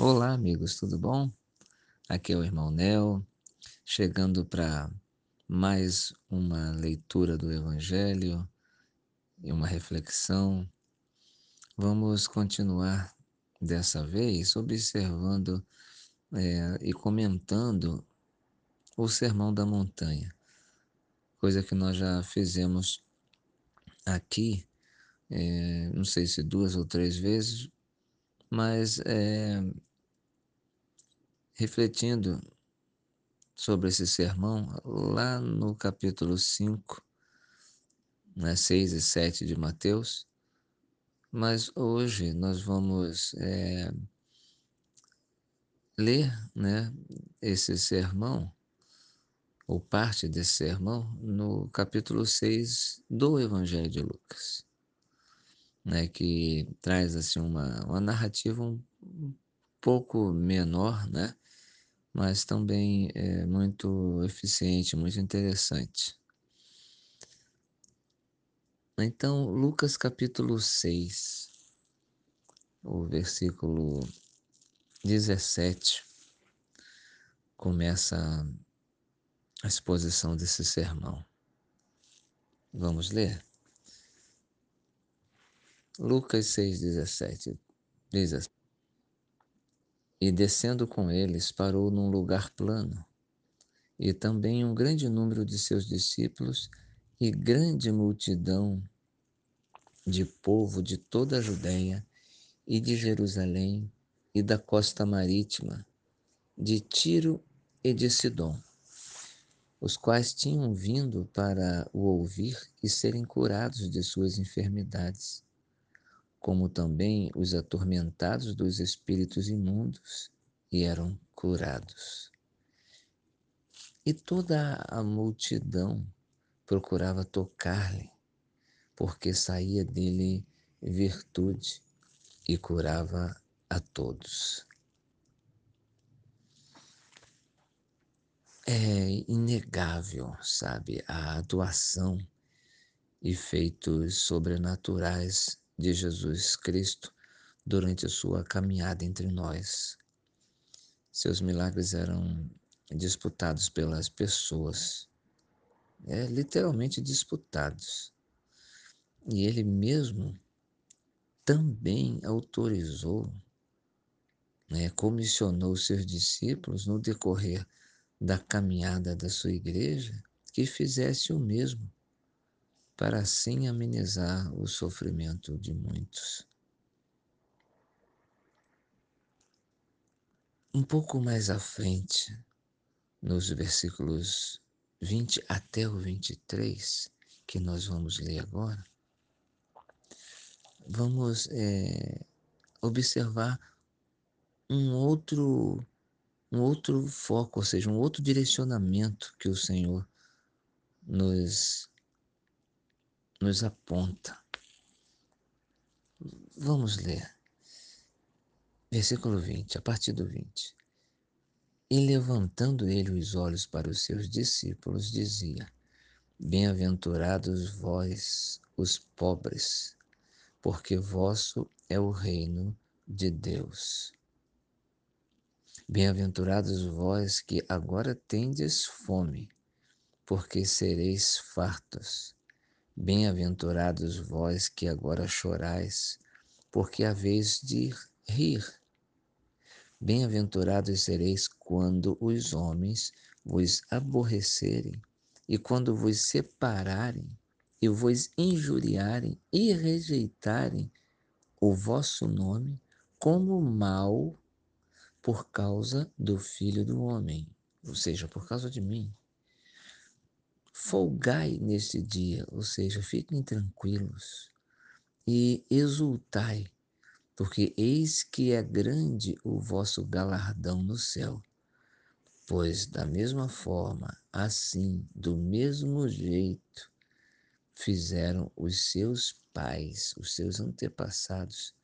Olá, amigos, tudo bom? Aqui é o irmão Nel, chegando para mais uma leitura do Evangelho e uma reflexão. Vamos continuar dessa vez observando é, e comentando o Sermão da Montanha, coisa que nós já fizemos aqui, é, não sei se duas ou três vezes, mas é, refletindo sobre esse sermão lá no capítulo 5, né, 6 e 7 de Mateus, mas hoje nós vamos é, ler né, esse sermão, ou parte desse sermão, no capítulo 6 do Evangelho de Lucas, né, que traz assim, uma, uma narrativa um, pouco menor, né? Mas também é muito eficiente, muito interessante. Então, Lucas capítulo 6, o versículo 17, começa a exposição desse sermão. Vamos ler? Lucas 6,17 diz assim: e descendo com eles, parou num lugar plano. E também um grande número de seus discípulos e grande multidão de povo de toda a Judéia e de Jerusalém e da costa marítima, de Tiro e de Sidom, os quais tinham vindo para o ouvir e serem curados de suas enfermidades como também os atormentados dos espíritos imundos, e eram curados. E toda a multidão procurava tocar-lhe, porque saía dele virtude e curava a todos. É inegável, sabe, a atuação e feitos sobrenaturais de Jesus Cristo durante a sua caminhada entre nós. Seus milagres eram disputados pelas pessoas, é, literalmente disputados. E ele mesmo também autorizou, né, comissionou seus discípulos no decorrer da caminhada da sua igreja que fizesse o mesmo para assim amenizar o sofrimento de muitos. Um pouco mais à frente, nos versículos 20 até o 23, que nós vamos ler agora, vamos é, observar um outro, um outro foco, ou seja, um outro direcionamento que o Senhor nos nos aponta. Vamos ler. Versículo 20, a partir do 20. E levantando ele os olhos para os seus discípulos, dizia: Bem-aventurados vós, os pobres, porque vosso é o reino de Deus. Bem-aventurados vós que agora tendes fome, porque sereis fartos. Bem-aventurados vós que agora chorais, porque haveis de rir. Bem-aventurados sereis quando os homens vos aborrecerem e quando vos separarem e vos injuriarem e rejeitarem o vosso nome como mal por causa do Filho do Homem, ou seja, por causa de mim. Folgai neste dia, ou seja, fiquem tranquilos e exultai, porque eis que é grande o vosso galardão no céu. Pois da mesma forma, assim, do mesmo jeito, fizeram os seus pais, os seus antepassados,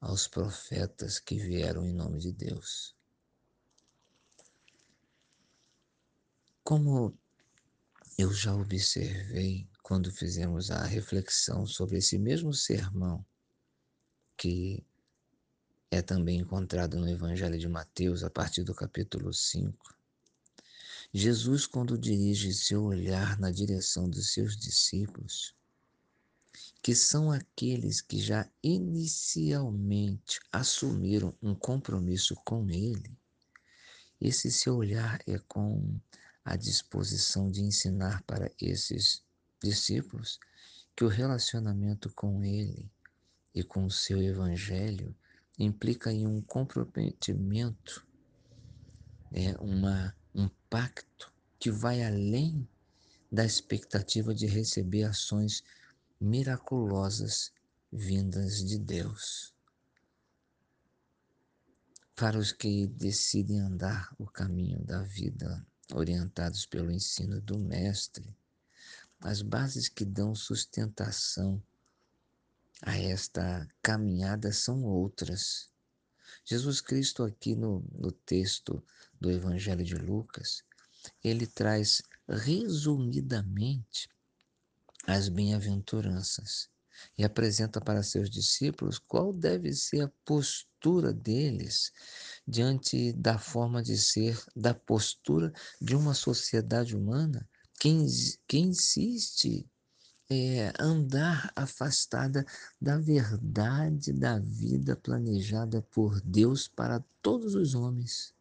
aos profetas que vieram em nome de Deus. Como eu já observei quando fizemos a reflexão sobre esse mesmo sermão que é também encontrado no Evangelho de Mateus, a partir do capítulo 5. Jesus, quando dirige seu olhar na direção dos seus discípulos, que são aqueles que já inicialmente assumiram um compromisso com Ele, esse seu olhar é com a disposição de ensinar para esses discípulos que o relacionamento com Ele e com o seu Evangelho implica em um comprometimento, é uma, um pacto que vai além da expectativa de receber ações miraculosas vindas de Deus. Para os que decidem andar o caminho da vida, orientados pelo ensino do Mestre, as bases que dão sustentação a esta caminhada são outras. Jesus Cristo, aqui no, no texto do Evangelho de Lucas, ele traz resumidamente as bem-aventuranças e apresenta para seus discípulos qual deve ser a postura deles diante da forma de ser, da postura de uma sociedade humana que, que insiste é, andar afastada da verdade da vida planejada por Deus para todos os homens.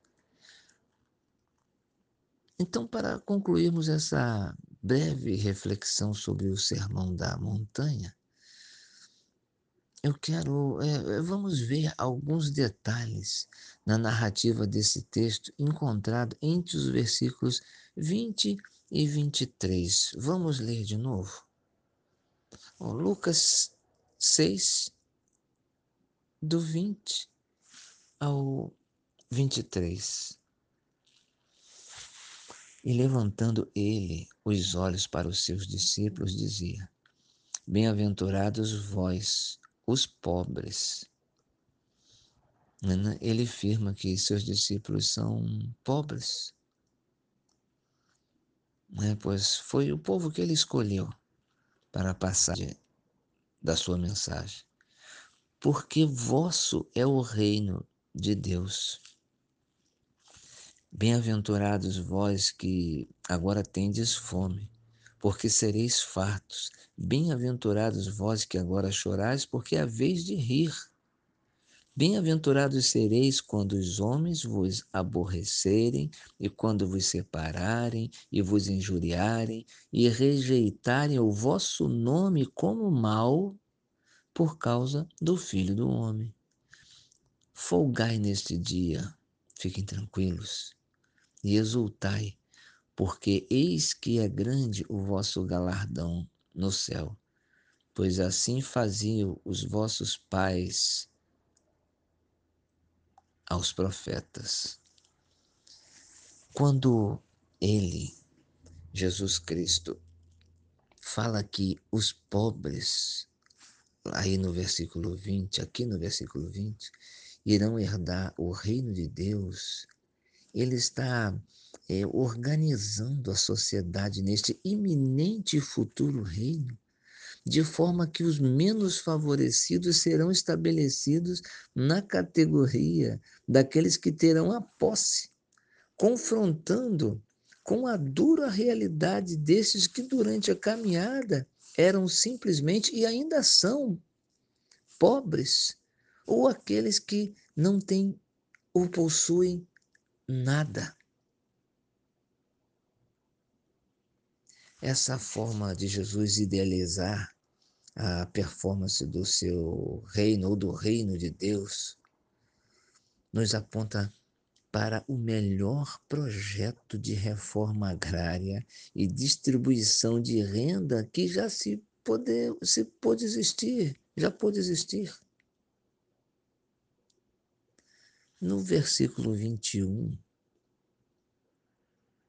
Então, para concluirmos essa breve reflexão sobre o Sermão da Montanha, eu quero. É, vamos ver alguns detalhes na narrativa desse texto encontrado entre os versículos 20 e 23. Vamos ler de novo. Bom, Lucas 6, do 20 ao 23. E levantando ele os olhos para os seus discípulos, dizia: Bem-aventurados vós, os pobres. Ele afirma que seus discípulos são pobres, né? pois foi o povo que ele escolheu para a passagem da sua mensagem. Porque vosso é o reino de Deus. Bem-aventurados vós que agora tendes fome, porque sereis fartos. Bem-aventurados vós que agora chorais, porque é a vez de rir. Bem-aventurados sereis quando os homens vos aborrecerem, e quando vos separarem, e vos injuriarem, e rejeitarem o vosso nome como mal, por causa do Filho do Homem. Folgai neste dia, fiquem tranquilos, e exultai, porque eis que é grande o vosso galardão no céu, pois assim faziam os vossos pais aos profetas. Quando ele, Jesus Cristo, fala que os pobres, aí no versículo 20, aqui no versículo 20, irão herdar o reino de Deus, ele está é, organizando a sociedade neste iminente futuro reino de forma que os menos favorecidos serão estabelecidos na categoria daqueles que terão a posse, confrontando com a dura realidade desses que durante a caminhada eram simplesmente e ainda são pobres, ou aqueles que não têm ou possuem nada. Essa forma de Jesus idealizar a performance do seu reino ou do reino de Deus nos aponta para o melhor projeto de reforma agrária e distribuição de renda que já se pode, se pode existir, já pode existir. No versículo 21,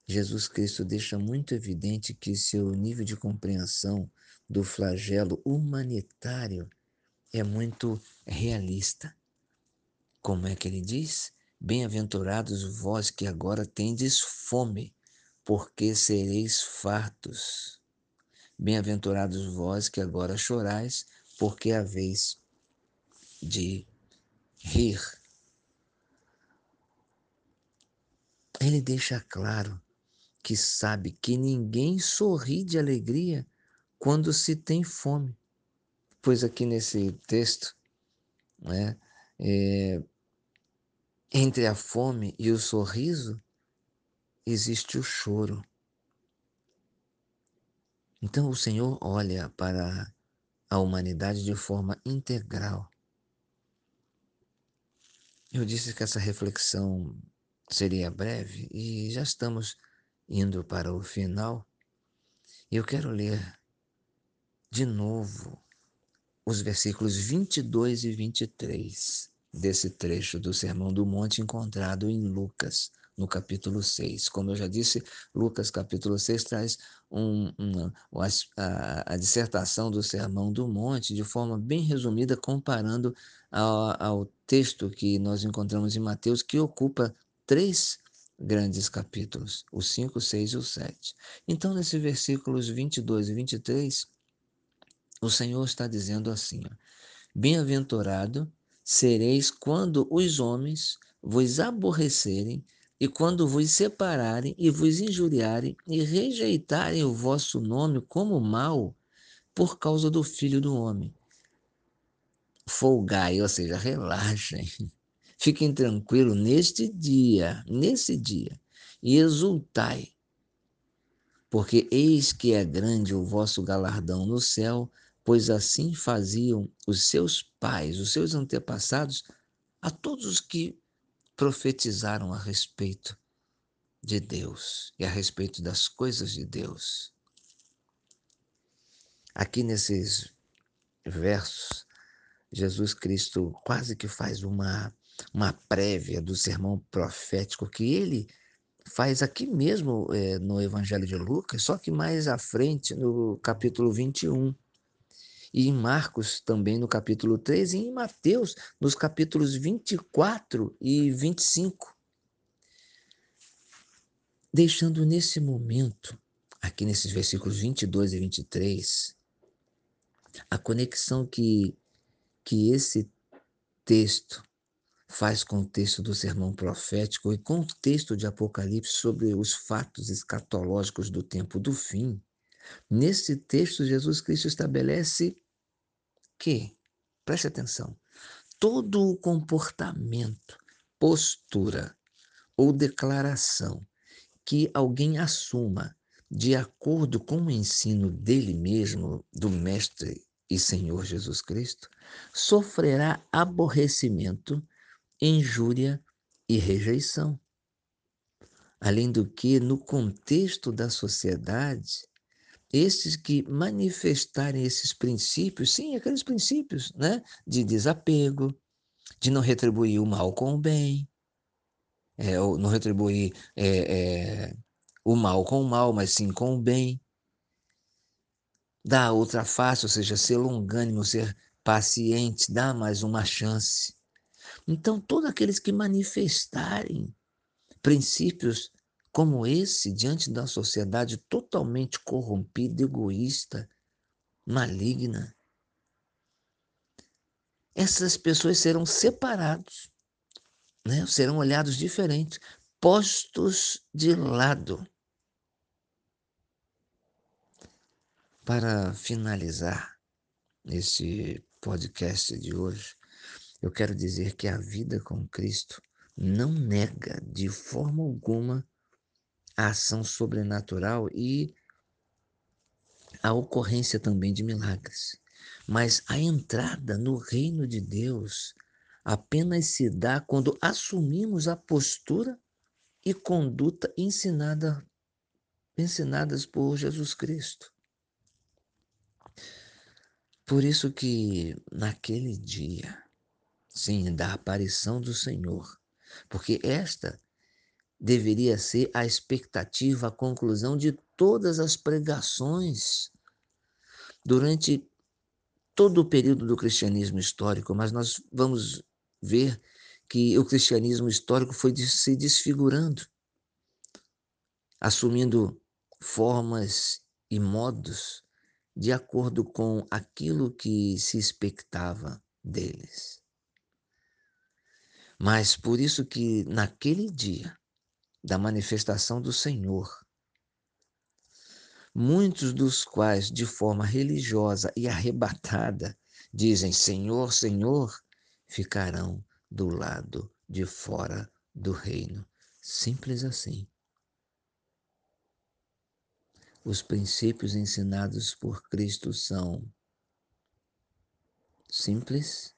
Jesus Cristo deixa muito evidente que seu nível de compreensão do flagelo humanitário é muito realista. Como é que ele diz? Bem-aventurados vós que agora tendes fome, porque sereis fartos. Bem-aventurados vós que agora chorais, porque haveis de rir. Ele deixa claro que sabe que ninguém sorri de alegria quando se tem fome. Pois aqui nesse texto, né, é, entre a fome e o sorriso, existe o choro. Então o Senhor olha para a humanidade de forma integral. Eu disse que essa reflexão seria breve e já estamos indo para o final. Eu quero ler de novo os versículos 22 e 23 desse trecho do Sermão do Monte encontrado em Lucas, no capítulo 6. Como eu já disse, Lucas, capítulo 6, traz um, uma, a, a, dissertação do Sermão do Monte de forma bem resumida, comparando ao, ao texto que nós encontramos em Mateus, que ocupa três grandes capítulos, o 5, 6 e o 7. Então, nesses versículos 22 e 23, o Senhor está dizendo assim: Bem-aventurado sereis quando os homens vos aborrecerem e quando vos separarem e vos injuriarem e rejeitarem o vosso nome como mal por causa do Filho do Homem. Folgai, ou seja, relaxem. Fiquem tranquilos neste dia, nesse dia, e exultai, porque eis que é grande o vosso galardão no céu, pois assim faziam os seus pais, os seus antepassados, a todos os que profetizaram a respeito de Deus e a respeito das coisas de Deus. Aqui nesses versos, Jesus Cristo quase que faz uma, uma prévia do sermão profético que ele faz aqui mesmo é, no Evangelho de Lucas, só que mais à frente, no capítulo 21 e em Marcos também no capítulo 3 e em Mateus nos capítulos 24 e 25. Deixando nesse momento, aqui nesses versículos 22 e 23, a conexão que, que esse texto faz com o texto do sermão profético e com o texto de Apocalipse sobre os fatos escatológicos do tempo do fim, Nesse texto, Jesus Cristo estabelece que, preste atenção, todo o comportamento, postura ou declaração que alguém assuma de acordo com o ensino dele mesmo, do Mestre e Senhor Jesus Cristo, sofrerá aborrecimento, injúria e rejeição. Além do que, no contexto da sociedade, esses que manifestarem esses princípios, sim, aqueles princípios né, de desapego, de não retribuir o mal com o bem, é, não retribuir é, é, o mal com o mal, mas sim com o bem. Dar outra face, ou seja, ser longânimo, ser paciente, dar mais uma chance. Então, todos aqueles que manifestarem princípios como esse diante da sociedade totalmente corrompida, egoísta, maligna. Essas pessoas serão separados, né? serão olhados diferentes, postos de lado. Para finalizar esse podcast de hoje, eu quero dizer que a vida com Cristo não nega de forma alguma a ação sobrenatural e a ocorrência também de milagres. Mas a entrada no reino de Deus apenas se dá quando assumimos a postura e conduta ensinada, ensinadas por Jesus Cristo. Por isso que naquele dia, sim, da aparição do Senhor, porque esta deveria ser a expectativa, a conclusão de todas as pregações durante todo o período do cristianismo histórico, mas nós vamos ver que o cristianismo histórico foi se desfigurando, assumindo formas e modos de acordo com aquilo que se expectava deles. Mas por isso que naquele dia da manifestação do Senhor, muitos dos quais de forma religiosa e arrebatada dizem Senhor, Senhor, ficarão do lado de fora do reino. Simples assim. Os princípios ensinados por Cristo são simples,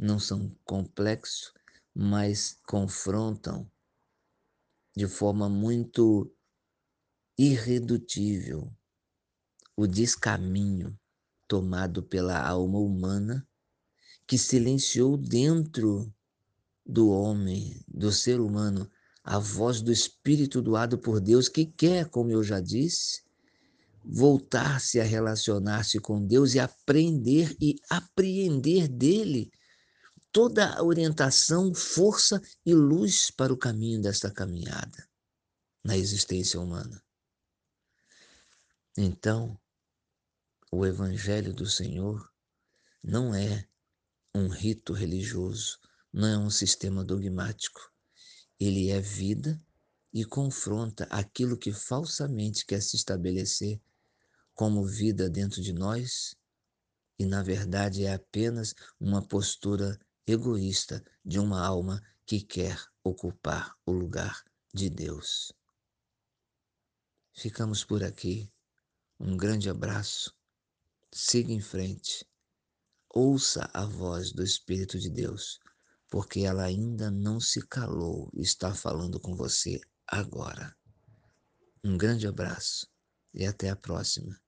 não são complexos, mas confrontam de forma muito irredutível o descaminho tomado pela alma humana que silenciou dentro do homem, do ser humano, a voz do Espírito doado por Deus, que quer, como eu já disse, voltar-se a relacionar-se com Deus e aprender e apreender dele toda a orientação, força e luz para o caminho desta caminhada na existência humana. Então, o Evangelho do Senhor não é um rito religioso, não é um sistema dogmático, ele é vida e confronta aquilo que falsamente quer se estabelecer como vida dentro de nós e, na verdade, é apenas uma postura egoísta de uma alma que quer ocupar o lugar de Deus. Ficamos por aqui. Um grande abraço. Siga em frente. Ouça a voz do Espírito de Deus porque ela ainda não se calou e está falando com você agora. Um grande abraço e até a próxima.